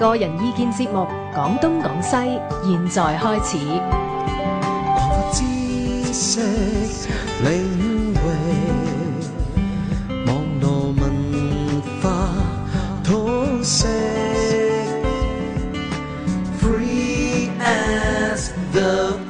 个人意见节目广东广西现在开始。知识领域网络文化通识 free as the